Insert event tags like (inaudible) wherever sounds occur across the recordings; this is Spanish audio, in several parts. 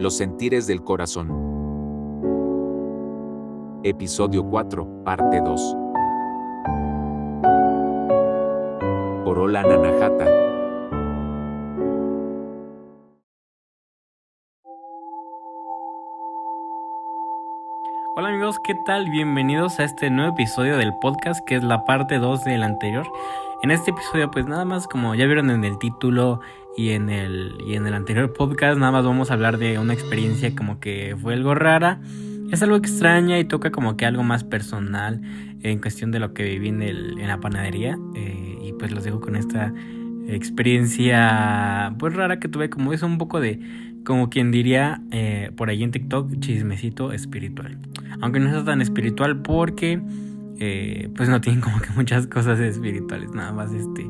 Los sentires del corazón. Episodio 4, parte 2. Corola Nanajata. Hola amigos, ¿qué tal? Bienvenidos a este nuevo episodio del podcast que es la parte 2 del anterior. En este episodio pues nada más como ya vieron en el título y en el, y en el anterior podcast nada más vamos a hablar de una experiencia como que fue algo rara. Es algo extraña y toca como que algo más personal en cuestión de lo que viví en, el, en la panadería. Eh, y pues los dejo con esta experiencia pues rara que tuve como es un poco de como quien diría eh, por ahí en TikTok chismecito espiritual aunque no es tan espiritual porque eh, pues no tienen como que muchas cosas espirituales nada más este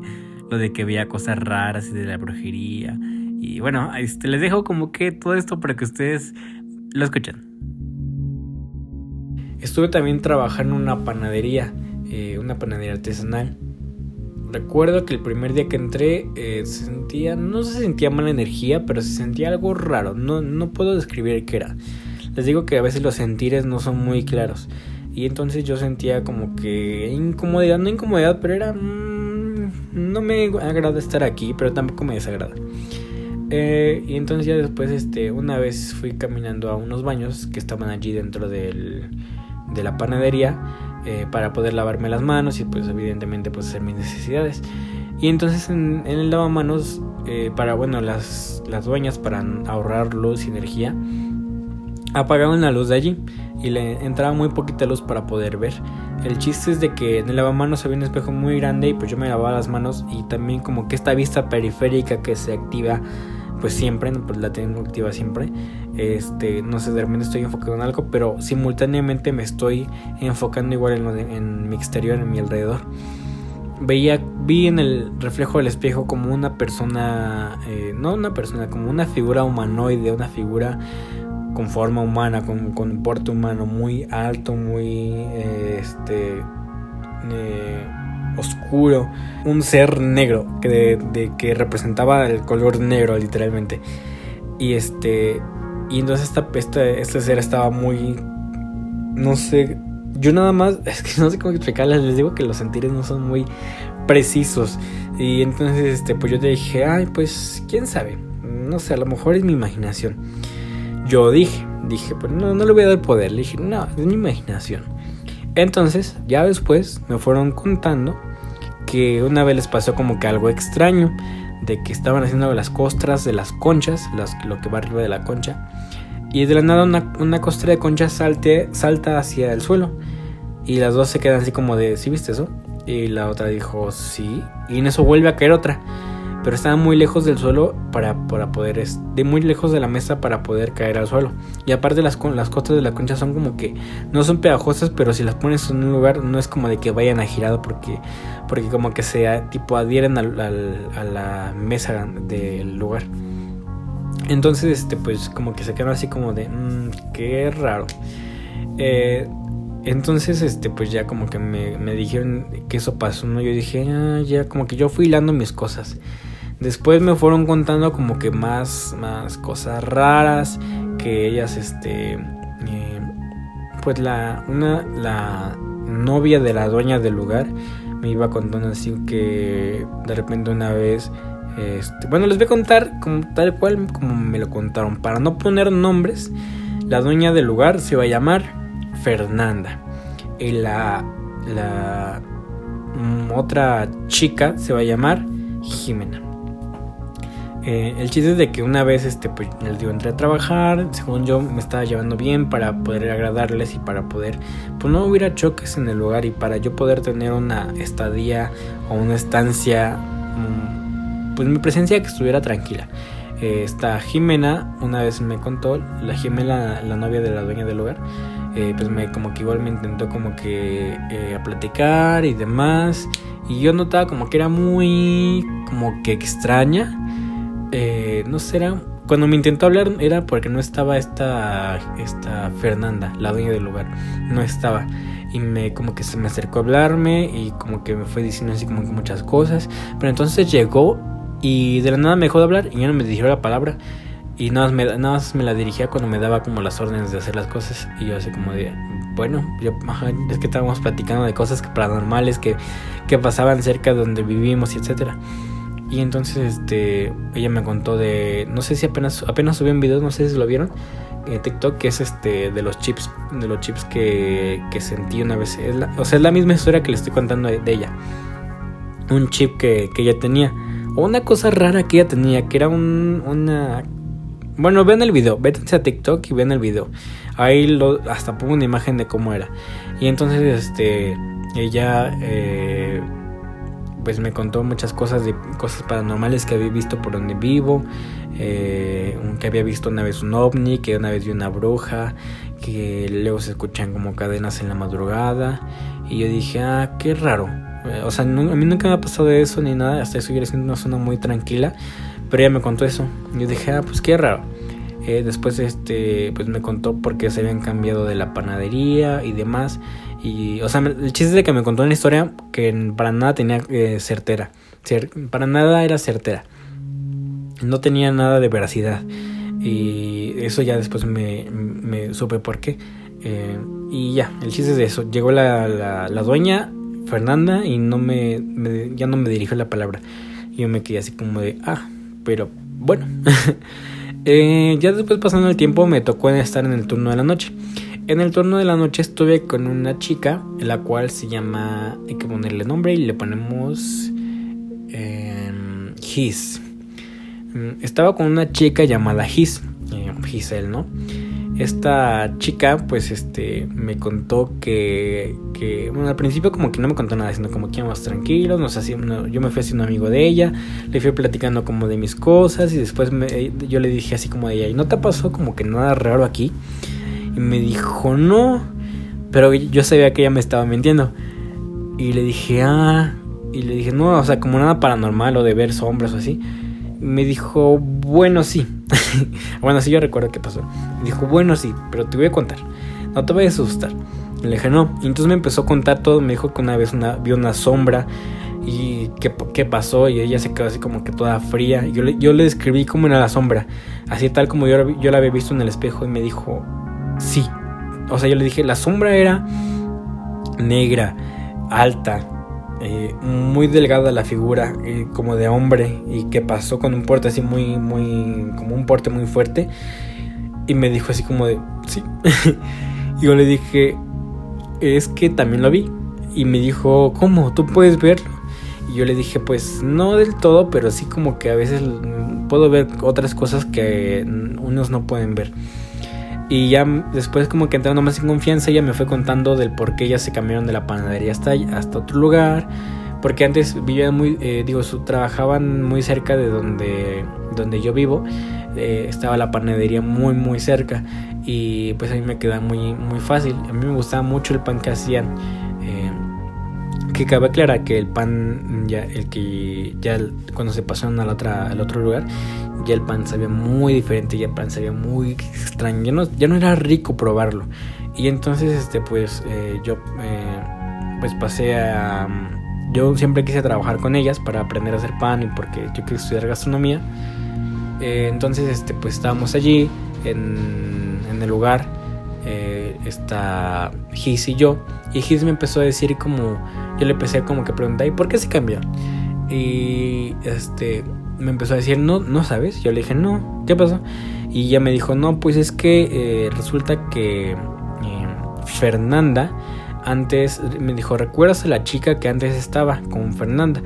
lo de que veía cosas raras y de la brujería. Y bueno, este, les dejo como que todo esto para que ustedes lo escuchen. Estuve también trabajando en una panadería, eh, una panadería artesanal. Recuerdo que el primer día que entré eh, se sentía, no se sentía mala energía, pero se sentía algo raro. No, no puedo describir qué era. Les digo que a veces los sentires no son muy claros. Y entonces yo sentía como que incomodidad, no incomodidad, pero era... Mm, no me agrada estar aquí, pero tampoco me desagrada. Eh, y entonces ya después, este, una vez fui caminando a unos baños que estaban allí dentro del, de la panadería eh, para poder lavarme las manos y pues evidentemente pues hacer mis necesidades. Y entonces en, el lavamanos, eh, para, bueno, las, las dueñas para ahorrar luz y energía, apagaban la luz de allí y le entraba muy poquita luz para poder ver. El chiste es de que en el lavamanos había un espejo muy grande y pues yo me lavaba las manos y también como que esta vista periférica que se activa pues siempre, pues la tengo activa siempre. Este, no sé, de repente estoy enfocado en algo, pero simultáneamente me estoy enfocando igual en, en mi exterior, en mi alrededor. Veía, vi en el reflejo del espejo como una persona, eh, no una persona, como una figura humanoide, una figura con forma humana, con, con porte humano muy alto, muy este eh, oscuro, un ser negro que, de, que representaba el color negro literalmente. Y este y entonces esta, este, este ser estaba muy no sé, yo nada más, (laughs) es que no sé cómo explicarles, les digo que los sentires no son muy precisos. Y entonces, este, pues yo te dije, ay, pues, quién sabe, no sé, a lo mejor es mi imaginación. Yo dije, dije, pues no, no le voy a dar poder. Le dije, no, es mi imaginación. Entonces, ya después me fueron contando que una vez les pasó como que algo extraño, de que estaban haciendo las costras de las conchas, lo que va arriba de la concha, y de la nada una, una costra de conchas salte, salta hacia el suelo, y las dos se quedan así como de, ¿sí viste eso? Y la otra dijo, sí, y en eso vuelve a caer otra pero estaba muy lejos del suelo para, para poder, de muy lejos de la mesa para poder caer al suelo. Y aparte las, las costas de la concha son como que no son pegajosas, pero si las pones en un lugar no es como de que vayan a girar porque, porque como que se tipo adhieren a la mesa del lugar. Entonces, este, pues como que se quedan así como de, mmm, qué raro. Eh, entonces, este, pues ya como que me, me, dijeron que eso pasó, ¿no? Yo dije, ah, ya como que yo fui hilando mis cosas. Después me fueron contando como que más, más cosas raras, que ellas, este, eh, pues la, una, la novia de la dueña del lugar me iba contando así que de repente una vez, este, bueno, les voy a contar como, tal cual como me lo contaron, para no poner nombres, la dueña del lugar se iba a llamar Fernanda y la, la mm, otra chica se va a llamar Jimena. Eh, el chiste es de que una vez este, pues, les digo, entré a trabajar, según yo me estaba llevando bien para poder agradarles y para poder, pues no hubiera choques en el lugar y para yo poder tener una estadía o una estancia, mm, pues mi presencia que estuviera tranquila. Eh, esta Jimena una vez me contó, la Jimena, la novia de la dueña del lugar, eh, pues me como que igual me intentó como que a platicar y demás y yo notaba como que era muy como que extraña eh, no será. Cuando me intentó hablar era porque no estaba esta, esta Fernanda, la dueña del lugar. No estaba. Y me como que se me acercó a hablarme y como que me fue diciendo así como muchas cosas. Pero entonces llegó y de la nada me dejó de hablar y ya no me dijo la palabra. Y nada más, me, nada me la dirigía cuando me daba como las órdenes de hacer las cosas. Y yo así como de, bueno, yo, es que estábamos platicando de cosas paranormales que, que pasaban cerca de donde vivimos y etcétera. Y entonces este ella me contó de no sé si apenas apenas subí un video, no sé si lo vieron, en TikTok que es este de los chips, de los chips que, que sentí una vez, es la- o sea, es la misma historia que le estoy contando de, ella. Un chip que, que ella tenía o una cosa rara que ella tenía, que era un una bueno, vean el video, vétanse a TikTok y vean el video. Ahí hasta pongo una imagen de cómo era. Y entonces, este, ella, eh, pues me contó muchas cosas de cosas paranormales que había visto por donde vivo. eh, que había visto una vez un ovni, que una vez vio una bruja, que luego se escuchan como cadenas en la madrugada. Y yo dije, ah, qué raro. Eh, O sea, no- a mí nunca me ha pasado eso ni nada. Hasta estuviera siendo una zona muy tranquila. Pero ella me contó eso. Yo dije, ah, pues qué raro. Eh, después este pues me contó por qué se habían cambiado de la panadería y demás y o sea el chiste es de que me contó una historia que para nada tenía eh, certera Cer- para nada era certera. No tenía nada de veracidad. Y eso ya después me, supe por qué. Eh, y ya el chiste es de eso. Llegó la, la, la dueña Fernanda y no me, ya no me dirigió la palabra. Yo me quedé así como de ah pero bueno (laughs) Eh, ya después pasando el tiempo me tocó estar en el turno de la noche. En el turno de la noche estuve con una chica, la cual se llama, hay que ponerle nombre y le ponemos em, His. Mm, Estaba con una chica llamada His, eh, Giselle, ¿no? Esta chica, pues, este, me contó que, que, bueno, al principio como que no me contó nada, sino como que íbamos tranquilos, nos hacíamos, yo me fui haciendo amigo de ella, le fui platicando como de mis cosas y después me- yo le dije así como de ella, ¿y no te pasó como que nada raro aquí? Y me dijo, no, pero yo sabía que ella me estaba mintiendo. Y le dije, ah, y le dije, no, o sea, como nada paranormal o de ver sombras o así. Me dijo, bueno, sí. (laughs) bueno, sí, yo recuerdo qué pasó. Me dijo, bueno, sí, pero te voy a contar. No te vayas a asustar. Y le dije, no. Y entonces me empezó a contar todo. Me dijo que una vez una, vio una sombra y qué, qué pasó. Y ella se quedó así como que toda fría. Y yo le, yo le describí cómo era la sombra. Así tal como yo, yo la había visto en el espejo. Y me dijo, sí. O sea, yo le dije, la sombra era negra, alta, eh, muy delgada la figura, eh, como de hombre, y que pasó con un porte así muy, muy, como un porte muy fuerte. Y me dijo así como de, sí. (laughs) y yo le dije, es que también lo vi. Y me dijo, ¿cómo? ¿Tú puedes verlo? Y yo le dije, pues no del todo, pero sí como que a veces puedo ver otras cosas que unos no pueden ver. Y ya después como que entrando más en confianza, ella me fue contando del por qué ellas se cambiaron de la panadería hasta, hasta otro lugar. Porque antes vivían muy, eh, digo, su, trabajaban muy cerca de donde, donde yo vivo. Eh, estaba la panadería muy, muy cerca. Y pues a mí me queda muy, muy fácil. A mí me gustaba mucho el pan que hacían. Eh, que cabe aclarar que el pan, ya el que ya cuando se pasaron al, otra, al otro lugar, ya el pan sabía muy diferente, ya el pan sabía muy extraño, ya no, ya no era rico probarlo. Y entonces, este, pues eh, yo eh, pues pasé a... Yo siempre quise trabajar con ellas para aprender a hacer pan y porque yo quería estudiar gastronomía. Eh, entonces, este, pues estábamos allí en, en el lugar. está Gis y yo. Y Gis me empezó a decir como... Yo le empecé como que preguntar, ¿y por qué se cambió? Y este me empezó a decir, no, no sabes. Yo le dije, no, ¿qué pasó? Y ella me dijo, no, pues es que eh, resulta que eh, Fernanda antes me dijo, ¿recuerdas a la chica que antes estaba con Fernanda?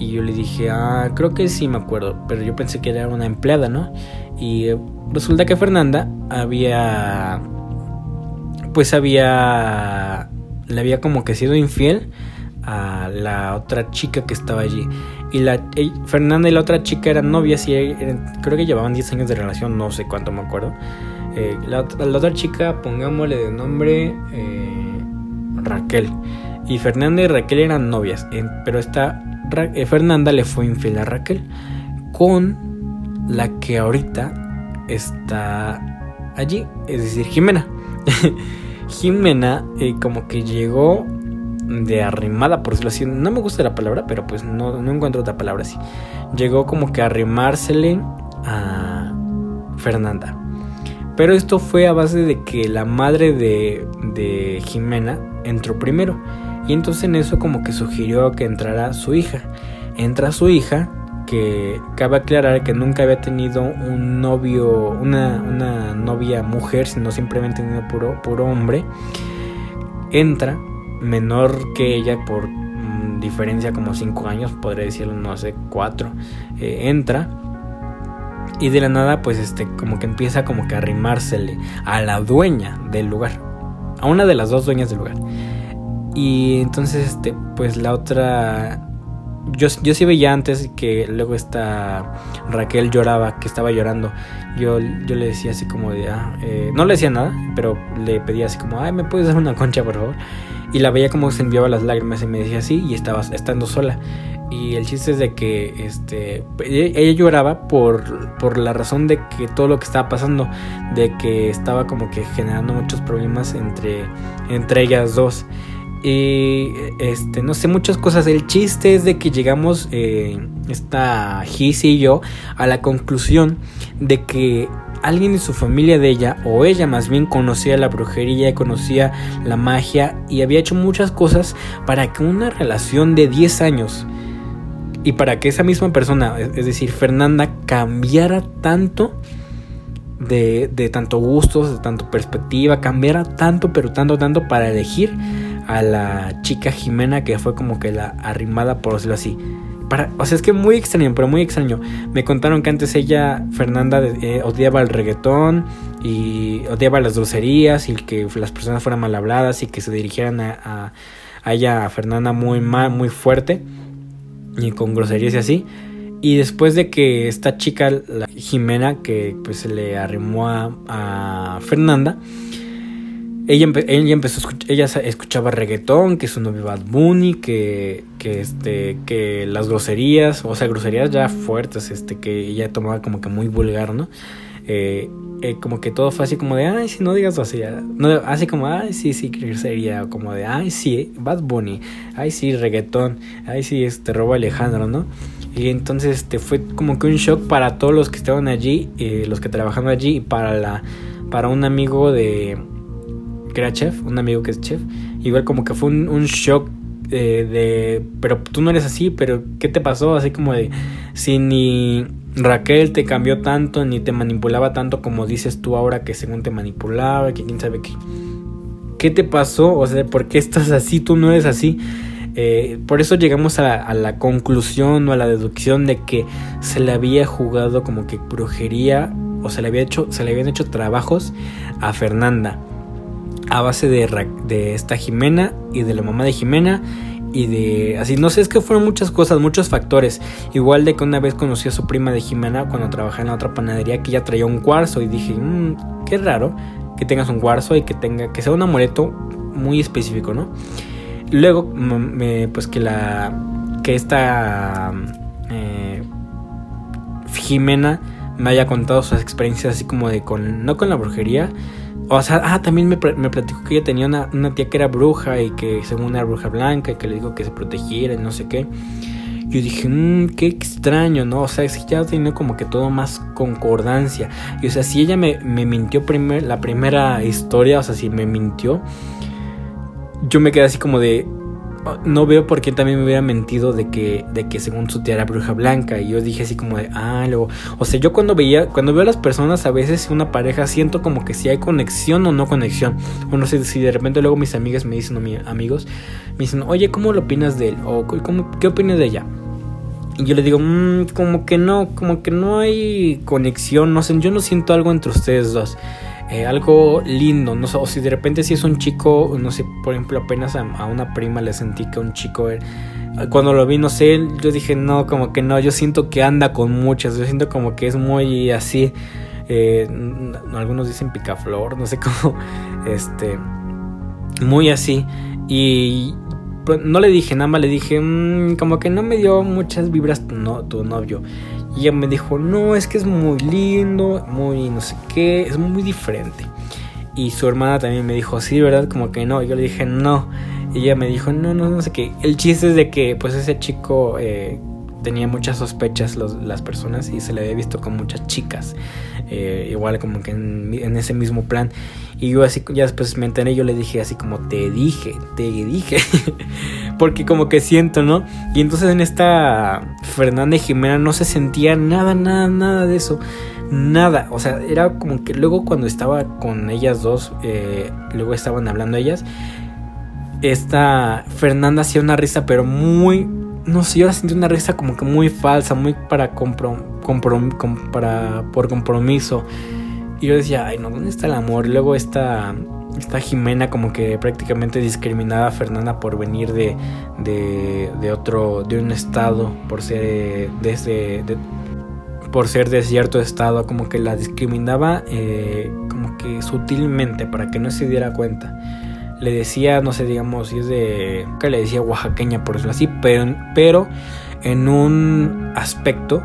Y yo le dije, ah, creo que sí me acuerdo, pero yo pensé que era una empleada, ¿no? Y eh, resulta que Fernanda había, pues había, le había como que sido infiel a la otra chica que estaba allí. Y la Fernanda y la otra chica eran novias y creo que llevaban 10 años de relación, no sé cuánto me acuerdo. Eh, la, otra- chica, pongámosle de nombre eh, Raquel. Y Fernanda y Raquel eran novias, pero esta eh, Fernanda le fue infiel a Raquel con la que ahorita está allí, es decir, Jimena. (laughs) Jimena eh, como que llegó de arrimada, por decirlo así. No me gusta la palabra, pero pues no, no encuentro otra palabra así. Llegó como que a arrimársele a Fernanda. Pero esto fue a base de que la madre de, de Jimena entró primero. Y entonces en eso como que sugirió que entrara su hija. Entra su hija, que cabe aclarar que nunca había tenido un novio, una, una novia mujer, sino simplemente tenido puro, puro hombre. Entra, menor que ella por mm, diferencia como 5 años, podría decirlo, no sé, 4. Eh, entra y de la nada pues este como que empieza como que a arrimársele a la dueña del lugar, a una de las dos dueñas del lugar. Y entonces este pues la otra yo, yo sí veía antes que luego esta Raquel lloraba, que estaba llorando. Yo, yo le decía así como de, ah, eh, no le decía nada, pero le pedía así como, ay, ¿me puedes dar una concha, por favor? Y la veía como se enviaba las lágrimas y me decía así y estaba estando sola. Y el chiste es de que este, ella lloraba por, por la razón de que todo lo que estaba pasando, de que estaba como que generando muchos problemas entre, entre ellas dos. Y este, no sé, muchas cosas. El chiste es de que llegamos, eh, esta Gis y yo, a la conclusión de que alguien de su familia de ella, o ella más bien, conocía la brujería, conocía la magia y había hecho muchas cosas para que una relación de 10 años y para que esa misma persona, es decir, Fernanda, cambiara tanto de, de tanto gustos, de tanto perspectiva, cambiara tanto, pero tanto, tanto para elegir a la chica Jimena que fue como que la arrimada, por decirlo así. O sea, es que muy extraño, pero muy extraño. Me contaron que antes ella, Fernanda, eh, odiaba el reggaetón y odiaba las dulcerías y que las personas fueran mal habladas y que se dirigieran a, a ella, a Fernanda, muy mal, muy fuerte y con groserías y así. Y después de que esta chica, la Jimena, que pues se le arrimó a, Fernanda, ella, ella, empezó a escuchar, ella escuchaba reggaetón, que su novio Bad Bunny, que, que, este, que las groserías, o sea, groserías ya fuertes, este, que ella tomaba como que muy vulgar, ¿no? Eh, eh, como que todo fue así como de, ay, si no digas así, no, así como, ay, sí, sí, sería como de, ay, sí, Bad Bunny, ay, sí, reggaetón, ay, sí, este, Robo Alejandro, ¿no? Y entonces este, fue como que un shock para todos los que estaban allí, eh, los que trabajaban allí, y para, la, para un amigo de, que era chef, un amigo que es chef, igual como que fue un, shock eh, de, pero tú no eres así, pero ¿qué te pasó? Así como de, si ni Raquel te cambió tanto ni te manipulaba tanto como dices tú ahora que según te manipulaba, que quién sabe qué. ¿Qué te pasó? O sea, ¿por qué estás así? Tú no eres así. Eh, por eso llegamos a la, conclusión o a la deducción de que se le había jugado como que brujería o se le, había hecho, se le habían hecho trabajos a Fernanda a base de, de esta Jimena y de la mamá de Jimena y de así no sé es que fueron muchas cosas muchos factores. Igual de que una vez conocí a su prima de Jimena cuando trabajaba en la otra panadería que ella traía un cuarzo y dije mmm, qué raro que tengas un cuarzo y que tenga que sea un amuleto muy específico no luego me, pues que la que esta eh, Jimena me haya contado sus experiencias así como de con no con la brujería o sea, ah, también me, me platicó que ella tenía una, una, tía que era bruja y que según era bruja blanca y que le dijo que se protegiera y no sé qué. Yo dije, mmm, qué extraño, ¿no? O sea, es que ya tenía como que todo más concordancia. Y o sea, si ella me, me mintió la primera historia, o sea, si me mintió, yo me quedé así como de, no veo por qué también me hubiera mentido de que, de que según su tía era bruja blanca. Y yo dije así como de, ah, luego. O sea, yo cuando veía, cuando veo a las personas, a veces una pareja, siento como que si hay conexión o no conexión. O no sé si de repente luego mis amigas me dicen, o mis amigos, me dicen, oye, ¿cómo lo opinas de él? O ¿cómo, ¿qué opinas de ella? Y yo le digo, mmm, como que no, como que no hay conexión, no sé, yo no siento algo entre ustedes dos. Eh, algo lindo, no sé, o si de repente si es un chico, no sé, por ejemplo, apenas a, una prima le sentí que un chico, eh, cuando lo vi, no sé, yo dije, no, como que no, yo siento que anda con muchas, yo siento como que es muy así, eh, algunos dicen picaflor, no sé (laughs) cómo, este, muy así, y no le dije nada le dije, mm, como que no me dio muchas vibras no, tu novio. Y ella me dijo, no, es que es muy lindo, muy no sé qué, es muy diferente. Y su hermana también me dijo, sí, ¿verdad? Como que no. Yo le dije, no. Ella me dijo, no, no, no sé qué. El chiste es de que, pues, ese chico, eh, tenía muchas sospechas las personas y se le había visto con muchas chicas. Eh, igual como que en, ese mismo plan. Y yo así, ya después me enteré, yo le dije así como, te dije, te dije. (laughs) Porque como que siento, ¿no? Y entonces en esta Fernanda y Jimena no se sentía nada, nada, nada de eso. Nada, o sea, era como que luego cuando estaba con ellas dos, eh, luego estaban hablando ellas, esta Fernanda hacía una risa, pero muy, no sé, yo la sentí una risa como que muy falsa, muy para, compro, para por compromiso. Y yo decía, ay, no, ¿dónde está el amor? luego esta, esta Jimena como que prácticamente discriminaba a Fernanda por venir de, de, de otro, de un estado, por ser desde, por ser de cierto estado, como que la discriminaba eh, como que sutilmente para que no se diera cuenta le decía, no sé, digamos, si es de. que le decía oaxaqueña, por eso así, pero, pero en un aspecto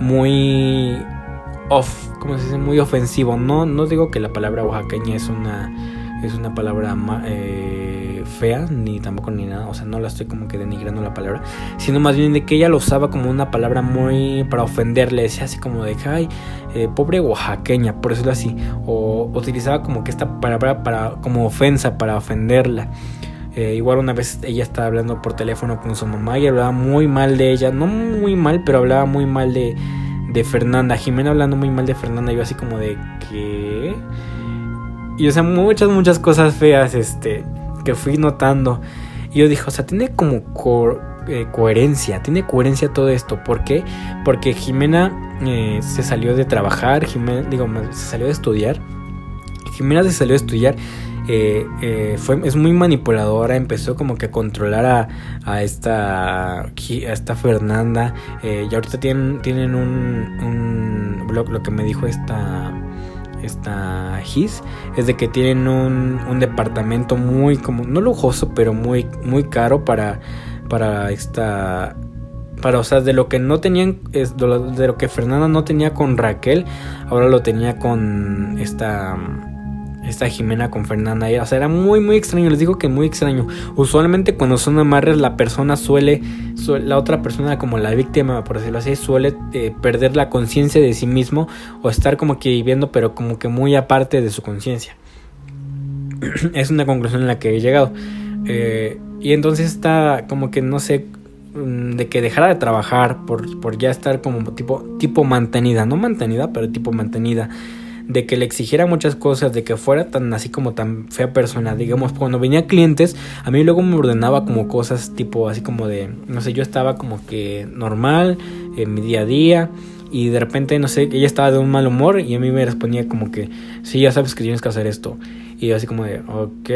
muy off, como se dice, muy ofensivo. No, no digo que la palabra oaxaqueña es una es una palabra eh, fea, ni tampoco ni nada, o sea, no la estoy como que denigrando la palabra, sino más bien de que ella lo usaba como una palabra muy para ofenderle, decía así como de, ay, eh, pobre oaxaqueña, por decirlo así, o utilizaba como que esta palabra para, como ofensa, para ofenderla. Eh, igual una vez ella estaba hablando por teléfono con su mamá y hablaba muy mal de ella, no muy mal, pero hablaba muy mal de, de Fernanda. Jimena hablando muy mal de Fernanda, yo así como de que y o sea, muchas, muchas cosas feas este, que fui notando. Y yo dije, o sea, tiene como eh, coherencia, tiene coherencia todo esto. ¿Por qué? Porque Jimena eh, se salió de trabajar, Jimena, digo, se salió de estudiar. Jimena se salió de estudiar. Eh, fue, es muy manipuladora, empezó como que a controlar a, a esta, a esta Fernanda. y ahorita tienen, tienen un blog, lo que me dijo esta esta His es de que tienen un, un, departamento muy como no lujoso pero muy muy caro para para esta para o sea de lo que no tenían de lo, que Fernanda no tenía con Raquel ahora lo tenía con esta esta Jimena con Fernanda. O sea, era muy, muy extraño. Les digo que muy extraño. Usualmente cuando son amarres, la persona suele, la otra persona como la víctima, por decirlo así, suele eh, perder la conciencia de sí mismo o estar como que viviendo, pero como que muy aparte de su conciencia. (clears throat) es una conclusión en la que he llegado. Eh, y entonces está como que no sé mm, de que dejara de trabajar por, por ya estar como tipo, tipo mantenida, no mantenida, pero tipo mantenida de que le exigiera muchas cosas, de que fuera tan así como tan fea persona. Digamos, cuando venía clientes, a mí luego me ordenaba como cosas tipo así como de, no sé, yo estaba como que normal en mi día a día y de repente, no sé, ella estaba de un mal humor y a mí me respondía como que, sí, ya sabes que tienes que hacer esto. Y yo así como de, ok.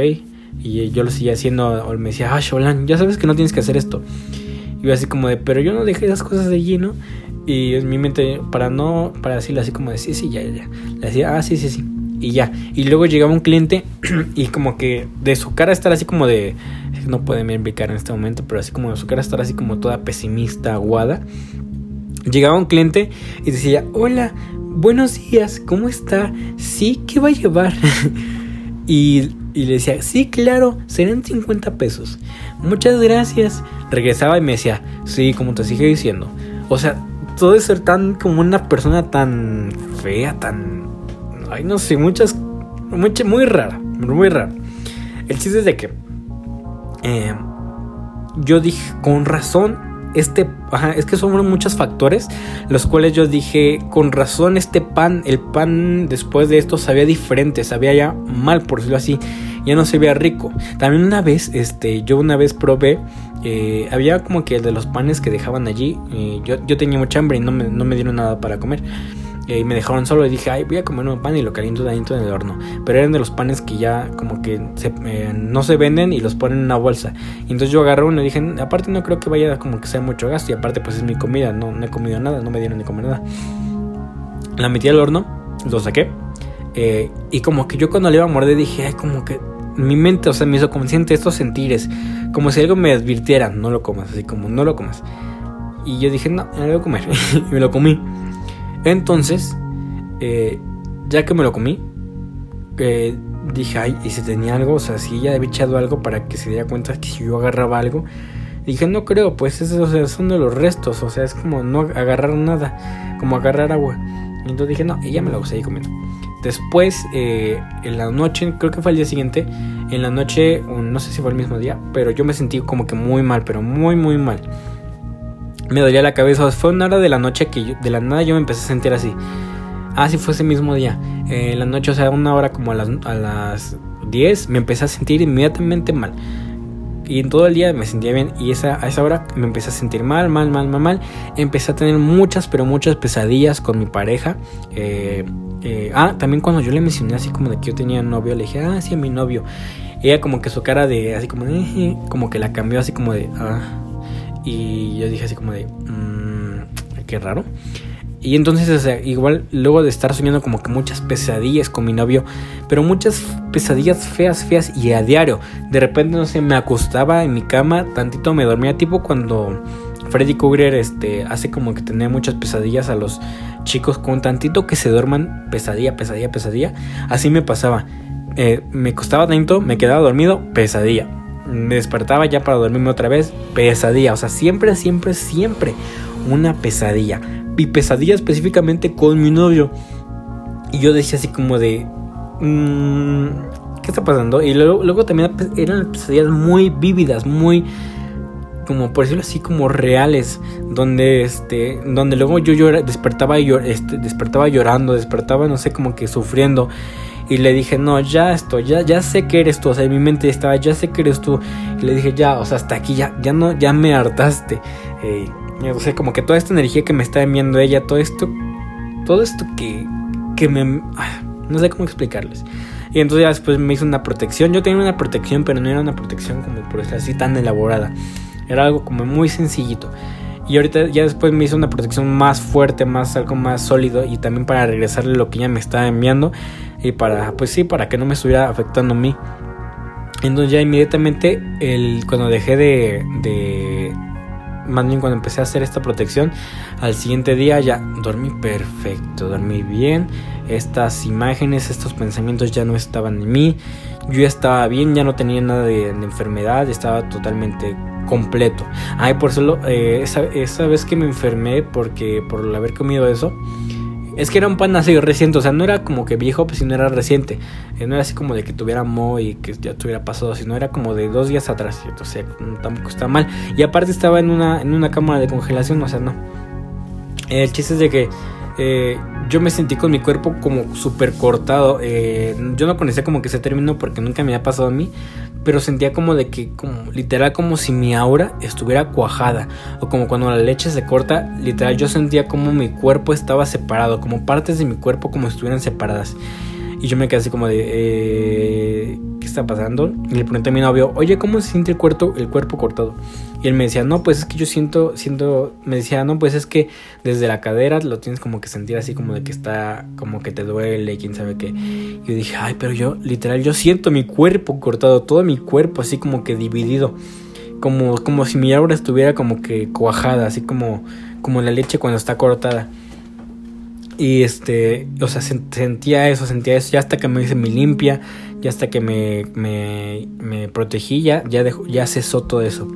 Y yo lo seguía haciendo, o me decía, ah, Sholan, ya sabes que no tienes que hacer esto. Y yo así como de, pero yo no dejé esas cosas de allí, ¿no? Y en mi mente, para no, para decirle así como de, sí, sí, ya, ya. Le decía, ah, sí, sí, sí. Y ya. Y luego llegaba un cliente (clears throat) y como que de su cara estar así como de, no pueden ubicar en este momento, pero así como de su cara estar así como toda pesimista, aguada. Llegaba un cliente y decía, hola, buenos días, ¿cómo está? Sí, ¿qué va a llevar? (laughs) y, y le decía, sí, claro, serán 50 pesos. Muchas gracias. Regresaba y me decía, sí, como te sigue diciendo. O sea, todo de ser tan como una persona tan fea, tan... Ay, no sé, muchas... Muy, rara, muy rara. El chiste es de que... Eh, yo dije, con razón, este... Ajá, es que son muchos factores, los cuales yo dije, con razón, este pan, el pan después de esto sabía diferente, sabía ya mal, por decirlo así ya no se veía rico. También una vez, este, yo una vez probé, eh, había como que el de los panes que dejaban allí, eh, yo, yo, tenía mucha hambre y no me, no me dieron nada para comer. Eh, y me dejaron solo y dije, ay, voy a comer un pan y lo caliento dentro en el horno. Pero eran de los panes que ya como que no se venden y los ponen en una bolsa. Y entonces yo agarré uno y dije, aparte no creo que vaya como que sea mucho gasto. Y aparte pues es mi comida, no, no he comido nada, no me dieron ni comer nada. La metí al horno, lo saqué. y como que yo cuando le iba a morder dije, ay, como que mi mente, o sea, me hizo consciente estos sentires, como si algo me advirtiera, no lo comas, así como no lo comas. Y yo dije, no, no lo voy a comer. (laughs) y me lo comí. Entonces, eh, ya que me lo comí, eh, dije, ay, y si tenía algo, o sea, si ella había echado algo para que se diera cuenta que si yo agarraba algo, dije, no creo, pues esos son de los restos, o sea, es como no agarrar nada, como agarrar agua. Y entonces dije, no, ya me lo seguí comiendo. Después, eh, en la noche, creo que fue el día siguiente, en la noche, no sé si fue el mismo día, pero yo me sentí como que muy mal, pero muy, muy mal. Me dolía la cabeza, fue una hora de la noche que de la nada yo me empecé a sentir así. Ah, sí, fue ese mismo día. Eh, en la noche, o sea, una hora como a las, a las 10, me empecé a sentir inmediatamente mal. Y en todo el día me sentía bien. Y esa, a esa hora me empecé a sentir mal, mal, mal, mal, mal. Empecé a tener muchas, pero muchas pesadillas con mi pareja. Eh, eh, ah, también cuando yo le mencioné así como de que yo tenía novio, le dije, ah, sí, a mi novio. Ella como que su cara de, así como de, como que la cambió así como de, ah. Y yo dije así como de, mmm, qué raro. Y entonces, o sea, igual luego de estar soñando como que muchas pesadillas con mi novio, pero muchas pesadillas feas, feas y a diario. De repente, no sé, me acostaba en mi cama, tantito me dormía, tipo cuando Freddy Krueger este, hace como que tenía muchas pesadillas a los chicos con tantito que se duerman, pesadilla, pesadilla, pesadilla. Así me pasaba. Eh, me costaba tanto, me quedaba dormido, pesadilla. Me despertaba ya para dormirme otra vez, pesadilla. O sea, siempre, siempre, siempre una pesadilla. Y pesadilla específicamente con mi novio. Y yo decía así como de... Mm, ¿Qué está pasando? Y luego, luego también eran pesadillas muy vívidas, muy como por decirlo así como reales. Donde este donde luego yo llora, despertaba y este, despertaba llorando despertaba no sé como que sufriendo. Y le dije no ya estoy ya ya sé que eres tú o sea en mi mente estaba ya sé que eres tú y le dije ya o sea hasta aquí ya ya no ya me hartaste eh, o sea, como que toda esta energía que me está enviando ella, todo esto, todo esto que, que me... Ah, no sé cómo explicarles. Y entonces ya después me hizo una protección. Yo tenía una protección, pero no era una protección como por decir así tan elaborada. Era algo como muy sencillito. Y ahorita ya después me hizo una protección más fuerte, más algo más sólido y también para regresarle lo que ella me estaba enviando y para pues sí, para que no me estuviera afectando a mí. Entonces ya inmediatamente el cuando dejé de, de más bien cuando empecé a hacer esta protección, al siguiente día ya dormí perfecto, dormí bien, estas imágenes, estos pensamientos ya no estaban en mí, yo ya estaba bien, ya no tenía nada de, enfermedad, estaba totalmente completo. Ay, por solo eh, esa, esa vez que me enfermé porque por haber comido eso, es que era un pan así reciente, o sea, no era como que viejo, pues sino era reciente. Eh, no era así como de que tuviera mo y que ya tuviera pasado, sino era como de dos días atrás. O sea, tampoco está mal. Y aparte estaba en una, en una cámara de congelación, o sea, no. El chiste es de que eh, yo me sentí con mi cuerpo como súper cortado. Eh, yo no conocía como que se terminó porque nunca me había pasado a mí pero sentía como de que, como literal, como si mi aura estuviera cuajada, o como cuando la leche se corta, literal, yo sentía como mi cuerpo estaba separado, como partes de mi cuerpo como estuvieran separadas. Y yo me quedé así como de, eh, ¿qué está pasando? Y le pregunté a mi novio, oye, ¿cómo se siente el cuerpo, el cuerpo cortado? Y él me decía, no, pues es que yo siento, siento, me decía, no, pues es que desde la cadera lo tienes como que sentir así como de que está, como que te duele, quién sabe qué. Y yo dije, ay, pero yo, literal, yo siento mi cuerpo cortado, todo mi cuerpo así como que dividido. Como, como si mi aura estuviera como que cuajada, así como, como la leche cuando está cortada. Y este, o sea, sentía eso, sentía eso, ya hasta que me hice mi limpia, ya hasta que me, me, protegí, ya, ya, ya cesó todo eso.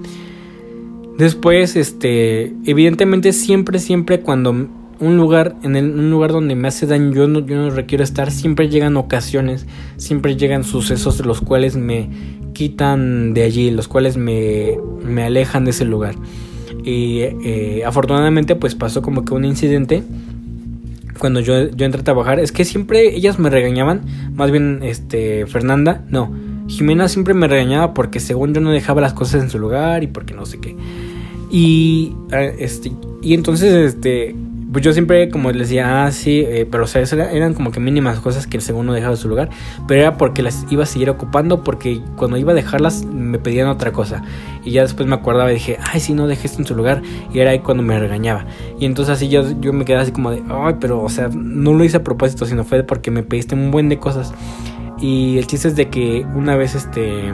Después, este, evidentemente siempre, siempre cuando un lugar, en un lugar donde me hace daño, yo no, yo no requiero estar, siempre llegan ocasiones, siempre llegan sucesos de los cuales me quitan de allí, los cuales me, me alejan de ese lugar. Y eh, afortunadamente pues pasó como que un incidente cuando yo, yo entré a trabajar, es que siempre ellas me regañaban, más bien este Fernanda, no, Jimena siempre me regañaba porque según yo no dejaba las cosas en su lugar y porque no sé qué. Y eh, este y entonces este pues yo siempre como les decía, ah, sí, eh, pero o sea, eran como que mínimas cosas que el segundo dejaba en su lugar, pero era porque las iba a seguir ocupando, porque cuando iba a dejarlas me pedían otra cosa. Y ya después me acordaba y dije, ay, sí, no dejé esto en su lugar, y era ahí cuando me regañaba. Y entonces así yo, yo me quedaba así como de, ay, pero o sea, no lo hice a propósito, sino fue porque me pediste un buen de cosas. Y el chiste es de que una vez, este,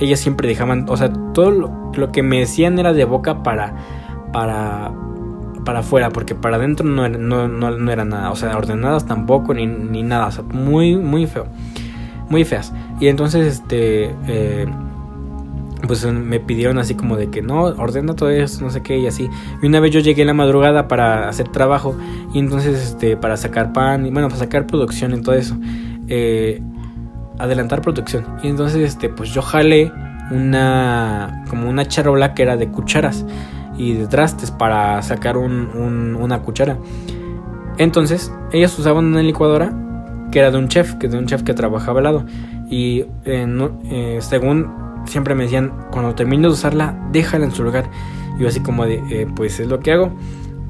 ellas siempre dejaban, o sea, todo lo, lo que me decían era de boca para, para, para afuera, porque para adentro no, no, no, era nada, o sea, ordenadas tampoco, ni, ni, nada, o sea, muy, muy feo, muy feas. Y entonces, este, eh, pues me pidieron así como de que no, ordena todo eso, no sé qué, y así. Y una vez yo llegué en la madrugada para hacer trabajo, y entonces, este, para sacar pan, y bueno, para sacar producción y todo eso, eh, adelantar producción. Y entonces, este, pues yo jalé una, como una charola que era de cucharas y de trastes para sacar un, una cuchara. Entonces, ellas usaban una licuadora que era de un chef, que de un chef que trabajaba al lado. Y eh, eh, según siempre me decían, cuando termines de usarla, déjala en su lugar. Y yo así como de, eh, pues es lo que hago.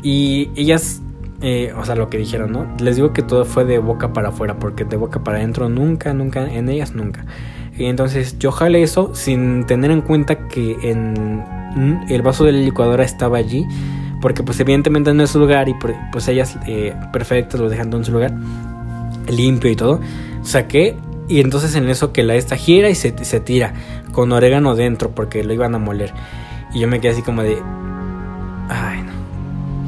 Y ellas, eh, o sea, lo que dijeron, ¿no? Les digo que todo fue de boca para afuera, porque de boca para adentro nunca, nunca, en ellas nunca. Y entonces yo jalé eso sin tener en cuenta que en el vaso de la licuadora estaba allí. Porque pues evidentemente no es su lugar y pues ellas eh, perfectas lo dejan en su lugar. Limpio y todo. Saqué y entonces en eso que la esta gira y se, se tira con orégano dentro porque lo iban a moler. Y yo me quedé así como de... Ay, no.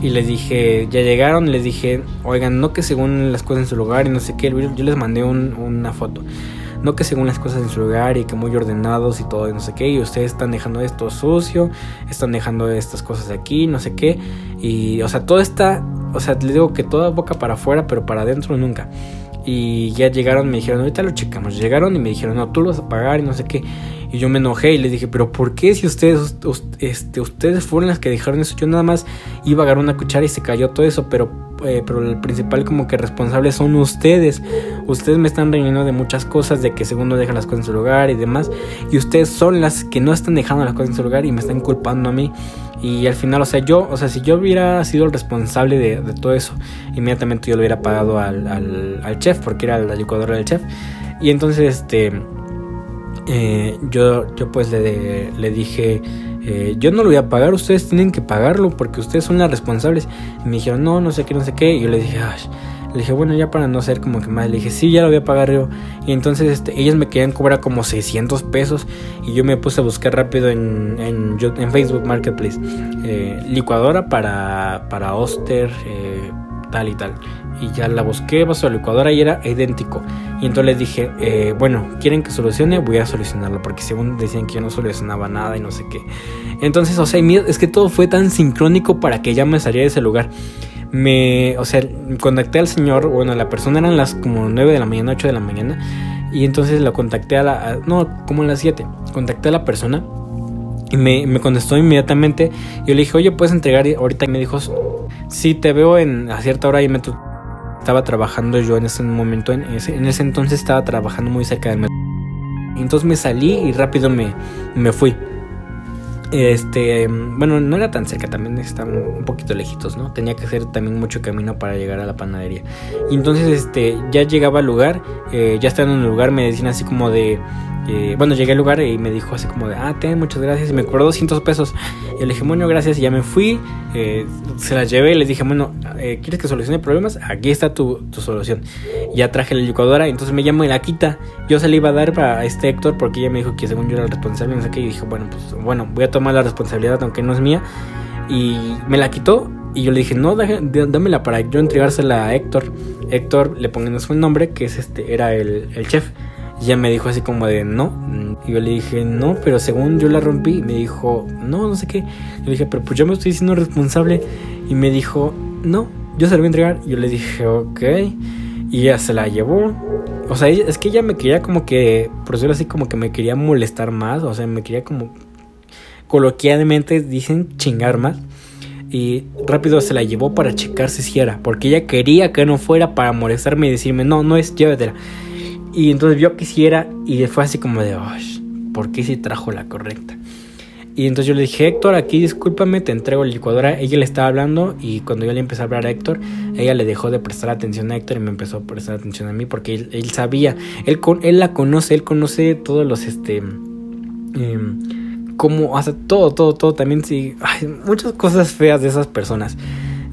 Y les dije, ya llegaron, les dije, oigan, no que según las cosas en su lugar y no sé qué, yo les mandé una foto. No que según las cosas en su lugar y que muy ordenados y todo y no sé qué. Y ustedes están dejando esto sucio, están dejando estas cosas aquí, no sé qué. Y, o sea, todo está, o sea, les digo que toda boca para afuera, pero para adentro nunca. Y ya llegaron, me dijeron, ahorita lo checamos. Llegaron y me dijeron, no, tú lo vas a pagar y no sé qué. Y yo me enojé y les dije, pero ¿por qué si ustedes, este, ustedes fueron las que dejaron eso? Yo nada más iba a agarrar una cuchara y se cayó todo eso, pero, eh, pero el principal como que responsable son ustedes. Ustedes me están rellenando de muchas cosas, de que segundo dejan las cosas en su lugar y demás. Y ustedes son las que no están dejando las cosas en su lugar y me están culpando a mí. Y al final, o sea, yo, o sea, si yo hubiera sido el responsable de, todo eso, inmediatamente yo lo hubiera pagado al, al, chef, porque era la licuadora del chef. Y entonces, este, eh, yo, yo pues le, le dije, eh, yo no lo voy a pagar, ustedes tienen que pagarlo porque ustedes son las responsables. Y me dijeron, no, no sé qué, no sé qué. Y yo le dije, Ay. le dije, bueno, ya para no ser como que más, le dije, sí, ya lo voy a pagar yo. Y entonces este, ellas me querían cobrar como 600 pesos. Y yo me puse a buscar rápido en, en, Facebook Marketplace eh, licuadora para, para Oster, tal y tal y ya la busqué, a la licuadora y era idéntico. Y entonces les dije, eh, bueno, ¿quieren que solucione? Voy a solucionarlo, porque según decían que yo no solucionaba nada y no sé qué. Entonces, o sea, es que todo fue tan sincrónico para que ya me saliera de ese lugar. Me, o sea, contacté al señor, bueno, la persona eran las como 9 de la mañana, 8 de la mañana. Y entonces lo contacté a la, no, como a las 7. Contacté a la persona y me, me, contestó inmediatamente. Yo le dije, oye, ¿puedes entregar ahorita? Y me dijo, sí, te veo en, a cierta hora y me estaba trabajando yo en ese momento, en ese, en ese entonces estaba trabajando muy cerca del metro. Entonces me salí y rápido me, me fui. Este, bueno, no era tan cerca, también estaban un poquito lejitos, ¿no? Tenía que hacer también mucho camino para llegar a la panadería. Y entonces, este, ya llegaba al lugar, eh, ya estando en el lugar, me decían así como de, eh, bueno, llegué al lugar y me dijo así como de, ah, ten, muchas gracias. Y me cobró 200 pesos. Y le dije, bueno, gracias. Y ya me fui, eh, se las llevé y les dije, bueno, eh, ¿quieres que solucione problemas? Aquí está tu, tu, solución. Ya traje la licuadora entonces me llamo y la quita. Yo se la iba a dar para este Héctor porque ella me dijo que según yo era el responsable, no sé qué. Y dije, bueno, pues bueno, voy a tomar la responsabilidad aunque no es mía. Y me la quitó y yo le dije, no, dámela para yo entregársela a Héctor. Héctor, le ponemos un nombre, que es este, era el, el chef. Y ella me dijo así como de no. Y yo le dije, no, pero según yo la rompí. me dijo, no, no sé qué. Yo le dije, pero pues yo me estoy diciendo responsable. Y me dijo, no, yo se la voy a entregar. Y yo le dije, ok. Y ella se la llevó. O sea, es que ella me quería como que, por decirlo así, como que me quería molestar más. O sea, me quería como, coloquialmente dicen, chingar más. Y rápido se la llevó para checarse si era. Porque ella quería que no fuera para molestarme y decirme, no, no es, llévatela. Y entonces yo quisiera y fue así como de, ¿por qué si trajo la correcta? Y entonces yo le dije, Héctor, aquí discúlpame, te entrego la licuadora. Ella le estaba hablando y cuando yo le empecé a hablar a Héctor, ella le dejó de prestar atención a Héctor y me empezó a prestar atención a mí porque él, sabía, él, él la conoce, él conoce todos los, este, eh, como, hace todo, todo, todo. También sí, hay muchas cosas feas de esas personas.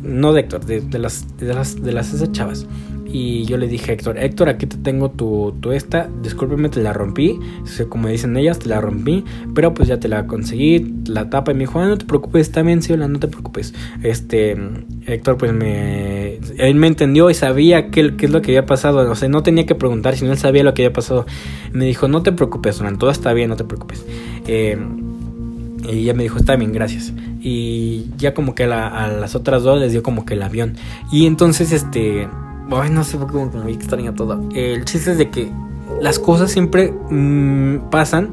No de Héctor, de, las, de las, de las esas chavas. Y yo le dije a Héctor, Héctor, aquí te tengo tu, tu esta, discúlpeme, te la rompí, como dicen ellas, te la rompí, pero pues ya te la conseguí, la tapa y me dijo, ah, no te preocupes, está bien, hola, no te preocupes. Este, Héctor pues me, él me entendió y sabía qué, qué es lo que había pasado, o sea, no tenía que preguntar, sino él sabía lo que había pasado. Me dijo, no te preocupes, Donan, todo está bien, no te preocupes. Eh, Y ella me dijo, está bien, gracias. Y ya como que a, las otras dos les dio como que el avión. Y entonces, este... Ay, no sé, fue como, como muy extraño todo. El chiste es de que las cosas siempre mm, pasan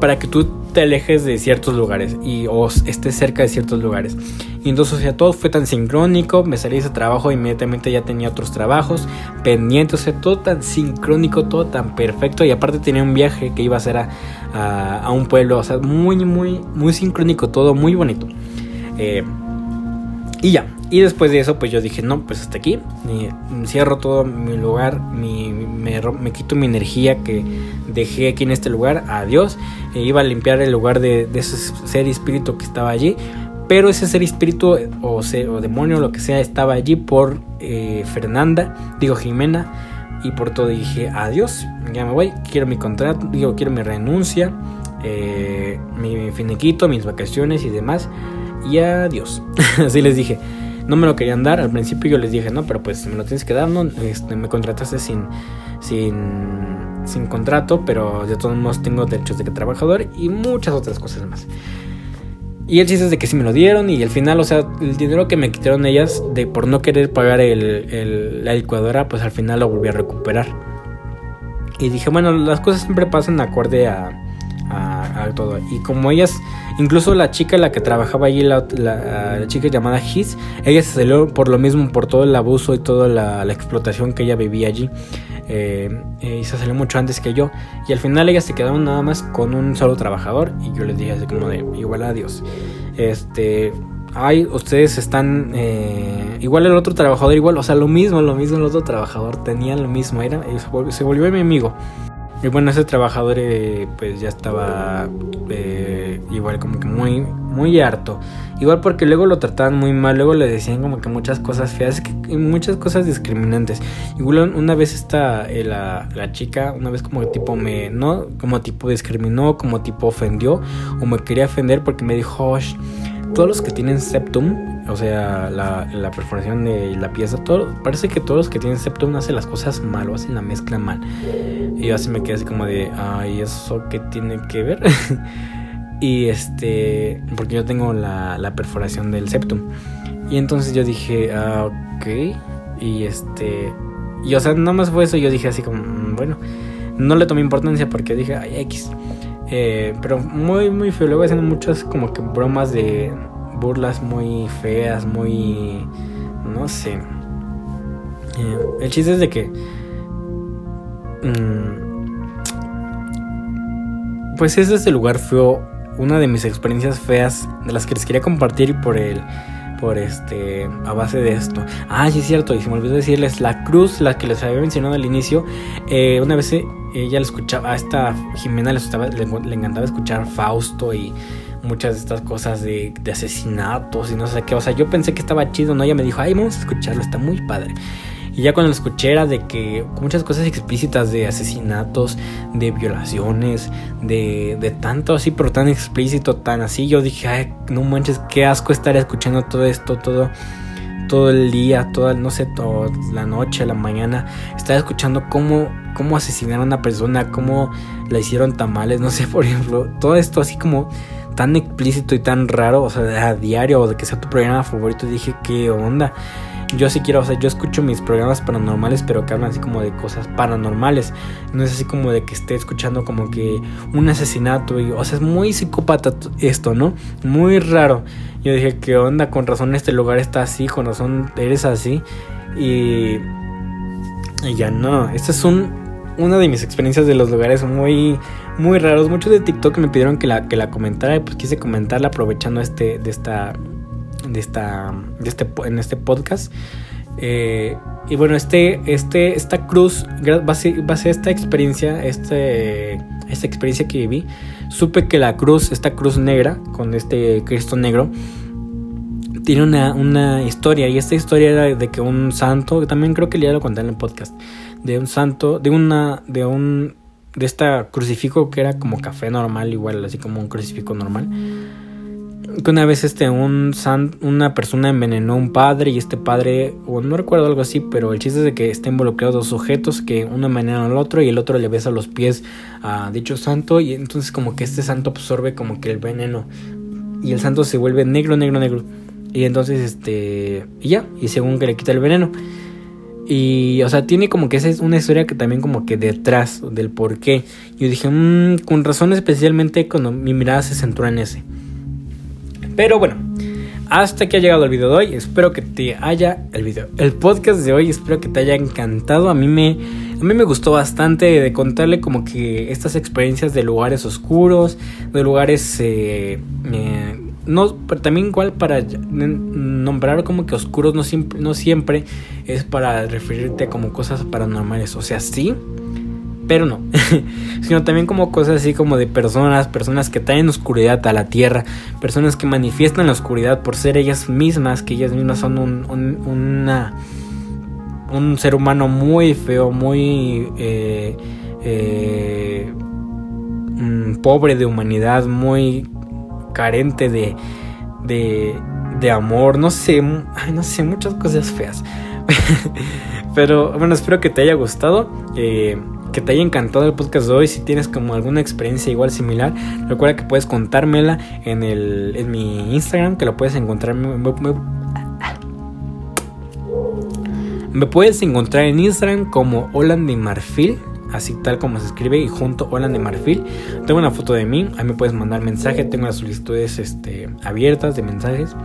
para que tú te alejes de ciertos lugares y o estés cerca de ciertos lugares. Y entonces, o sea, todo fue tan sincrónico, me salí de ese trabajo, inmediatamente ya tenía otros trabajos pendientes, o sea, todo tan sincrónico, todo tan perfecto. Y aparte tenía un viaje que iba a hacer a, a, un pueblo, o sea, muy, muy, muy sincrónico, todo muy bonito. Eh, y ya, y después de eso, pues yo dije, no, pues hasta aquí. cierro todo mi lugar, mi, me, me, quito mi energía que dejé aquí en este lugar. Adiós. E iba a limpiar el lugar de, ese ser espíritu que estaba allí. Pero ese ser espíritu o, o demonio, lo que sea, estaba allí por eh, Fernanda, digo Jimena. Y por todo dije, adiós, ya me voy, quiero mi contrato, digo, quiero mi renuncia, eh, mi finiquito, mis vacaciones y demás. Y adiós. (laughs) Así les dije no me lo querían dar. Al principio yo les dije, no, pero pues me lo tienes que dar, ¿no? Este, me contrataste sin, sin, sin contrato, pero de todos modos tengo derechos de trabajador y muchas otras cosas más. Y el chiste es de que sí me lo dieron y al final, o sea, el dinero que me quitaron ellas de por no querer pagar el, la licuadora, pues al final lo volví a recuperar. Y dije, bueno, las cosas siempre pasan acorde a, a, todo. Y como ellas, incluso la chica la que trabajaba allí, la, chica llamada His, ella se salió por lo mismo, por todo el abuso y toda la, explotación que ella vivía allí. Eh, eh, y se salió mucho antes que yo. Y al final ellas se quedaron nada más con un solo trabajador. Y yo les dije así como de igual adiós. Este. Ay, ustedes están. Eh, igual el otro trabajador, igual, o sea, lo mismo, lo mismo el otro trabajador, tenía lo mismo, era, se volvió mi amigo. Y bueno, ese trabajador eh, pues ya estaba eh, igual como que muy, muy harto. Igual porque luego lo trataban muy mal, luego le decían como que muchas cosas feas, que, muchas cosas discriminantes. Igual una vez esta, eh, la, la, chica, una vez como tipo me, no, como tipo discriminó, como tipo ofendió, o me quería ofender porque me dijo, todos los que tienen septum, o sea, la, perforación de la pieza, todo, parece que todos los que tienen septum hacen las cosas mal o hacen la mezcla mal. Y yo así me quedé así como de, ay, ¿eso qué tiene que ver? (laughs) y este, porque yo tengo la, la, perforación del septum. Y entonces yo dije, ah, ok. Y este, y o sea, nada más fue eso. Yo dije así como, mm, bueno, no le tomé importancia porque dije, ay, X. Eh, pero muy, muy feo. Luego haciendo muchas como que bromas de burlas muy feas, muy... no sé. Eh, el chiste es de que... Mm, pues ese es el lugar fue una de mis experiencias feas de las que les quería compartir por el por este a base de esto ah sí es cierto y se me olvidó decirles la cruz la que les había mencionado al inicio eh, una vez eh, ella le escuchaba a esta Jimena le, le, encantaba escuchar Fausto y muchas de estas cosas de, asesinatos y no sé qué. O sea, yo pensé que estaba chido, ¿no? Ella me dijo, ay, vamos a escucharlo, está muy padre. Y ya cuando lo escuché era de que muchas cosas explícitas de asesinatos, de violaciones, de, de tanto así, pero tan explícito, tan así, yo dije, ay, no manches, qué asco estar escuchando todo esto, todo todo el día, toda, no sé, toda la noche, la mañana, estar escuchando cómo, cómo asesinaron a una persona, cómo la hicieron tamales, no (laughs) sé, por ejemplo, todo esto así como tan explícito y tan raro, o sea, a diario o de que sea tu programa favorito, dije, ¿qué onda? Yo sí quiero, o sea, yo escucho mis programas paranormales, pero que hablan así como de cosas paranormales. No es así como de que esté escuchando como que un asesinato. O sea, es muy psicópata esto, ¿no? Muy raro. Yo dije, ¿qué onda? Con razón este lugar está así, con razón eres así. Y, y ya no. Esta es un, una de mis experiencias de los lugares muy muy raros. Muchos de TikTok me pidieron que la, que la comentara y pues quise comentarla aprovechando este, de esta, de esta, de este, en este podcast. Eh, y bueno, este, este, esta cruz, base, base a esta experiencia, este, esta experiencia que viví, supe que la cruz, esta cruz negra, con este Cristo negro, tiene una, una historia. Y esta historia era de que un santo, también creo que ya lo conté en el podcast, de un santo, de una, de un de esta crucifijo que era como café normal, igual así como un crucifijo normal. Que una vez este un una persona envenenó a un padre y este padre, o no recuerdo algo así, pero el chiste es de que está involucrado dos sujetos que uno envenena al otro y el otro le besa los pies a dicho santo y entonces como que este santo absorbe como que el veneno y el santo se vuelve negro, negro, negro. Y entonces, este, y ya, y según que le quita el veneno. Y, o sea, tiene como que esa es una historia que también como que detrás del por qué. Yo dije, mmm, con razón especialmente cuando mi mirada se centró en ese. Pero bueno, hasta que ha llegado el video de hoy. Espero que te haya el video, el podcast de hoy. Espero que te haya encantado. A mí me, a mí me gustó bastante de contarle como que estas experiencias de lugares oscuros, de lugares eh, eh, no, pero también igual para nombrar como que oscuros no siempre, no siempre es para referirte como cosas paranormales. O sea, sí, pero no. (laughs) Sino también como cosas así como de personas, personas que traen oscuridad a la tierra, personas que manifiestan la oscuridad por ser ellas mismas, que ellas mismas son un, una, un ser humano muy feo, muy eh, eh, mm, pobre de humanidad, muy carente de, de, de amor, no sé, no sé, muchas cosas feas. (laughs) Pero bueno, espero que te haya gustado. Eh, que te haya encantado el podcast de hoy. Si tienes como alguna experiencia igual similar, recuerda que puedes contármela en, el, en mi Instagram, que lo puedes encontrar. Me, me, puedes encontrar en Instagram como Holland de Marfil así tal como se escribe y junto Hola de Marfil. Tengo una foto de mí, ahí me puedes mandar mensaje, tengo las solicitudes este, abiertas de mensajes.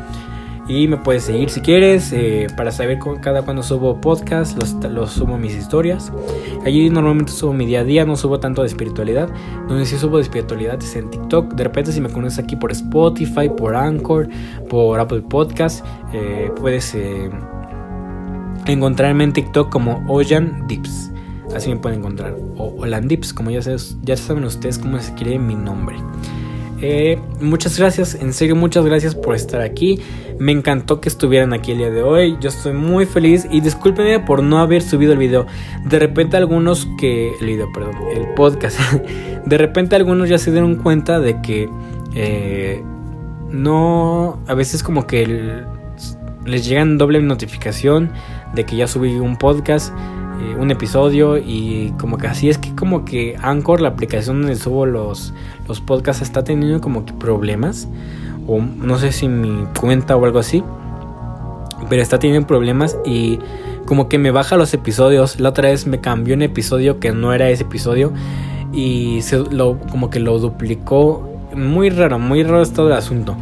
Y me puedes seguir si quieres eh, para saber cada cuando subo podcast, los, subo mis historias. Allí normalmente subo mi día a día, no subo tanto de espiritualidad. Donde sí subo de espiritualidad es en TikTok. De repente si me conoces aquí por Spotify, por Anchor, por Apple Podcast, eh, puedes eh, encontrarme en TikTok como Ojan Dips. Así me pueden encontrar. O Holandips, como ya, ya saben ustedes cómo se quiere mi nombre. Eh, muchas gracias, en serio, muchas gracias por estar aquí. Me encantó que estuvieran aquí el día de hoy. Yo estoy muy feliz y discúlpenme por no haber subido el video. De repente algunos que... El video, perdón, el podcast. (laughs) De repente algunos ya se dieron cuenta de que... Eh, no... A veces como que les llegan doble notificación de que ya subí un podcast. Eh, un episodio y como que así es que como que Anchor, la aplicación donde subo los, los podcasts, está teniendo como que problemas. O no sé si mi cuenta o algo así. Pero está teniendo problemas y como que me baja los episodios. La otra vez me cambió un episodio que no era ese episodio. Y se lo, como que lo duplicó. Muy raro, muy raro es todo el asunto.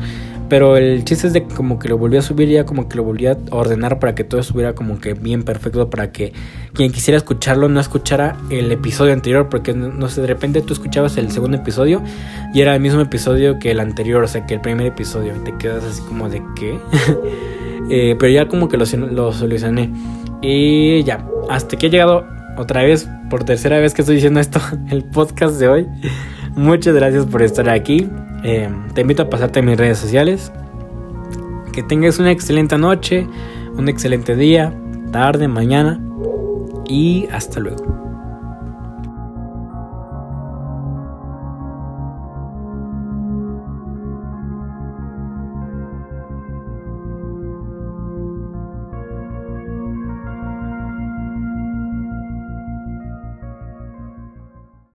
Pero el chiste es de que como que lo volví a subir ya como que lo volví a ordenar para que todo estuviera como que bien perfecto para que quien quisiera escucharlo no escuchara el episodio anterior porque no sé, de repente tú escuchabas el segundo episodio y era el mismo episodio que el anterior, o sea que el primer episodio y te quedas así como de qué. (laughs) eh, pero ya como que lo, lo solucioné y ya, hasta que he llegado otra vez, por tercera vez que estoy diciendo esto, (laughs) el podcast de hoy. Muchas gracias por estar aquí. Eh, te invito a pasarte en mis redes sociales. Que tengas una excelente noche, un excelente día, tarde, mañana y hasta luego.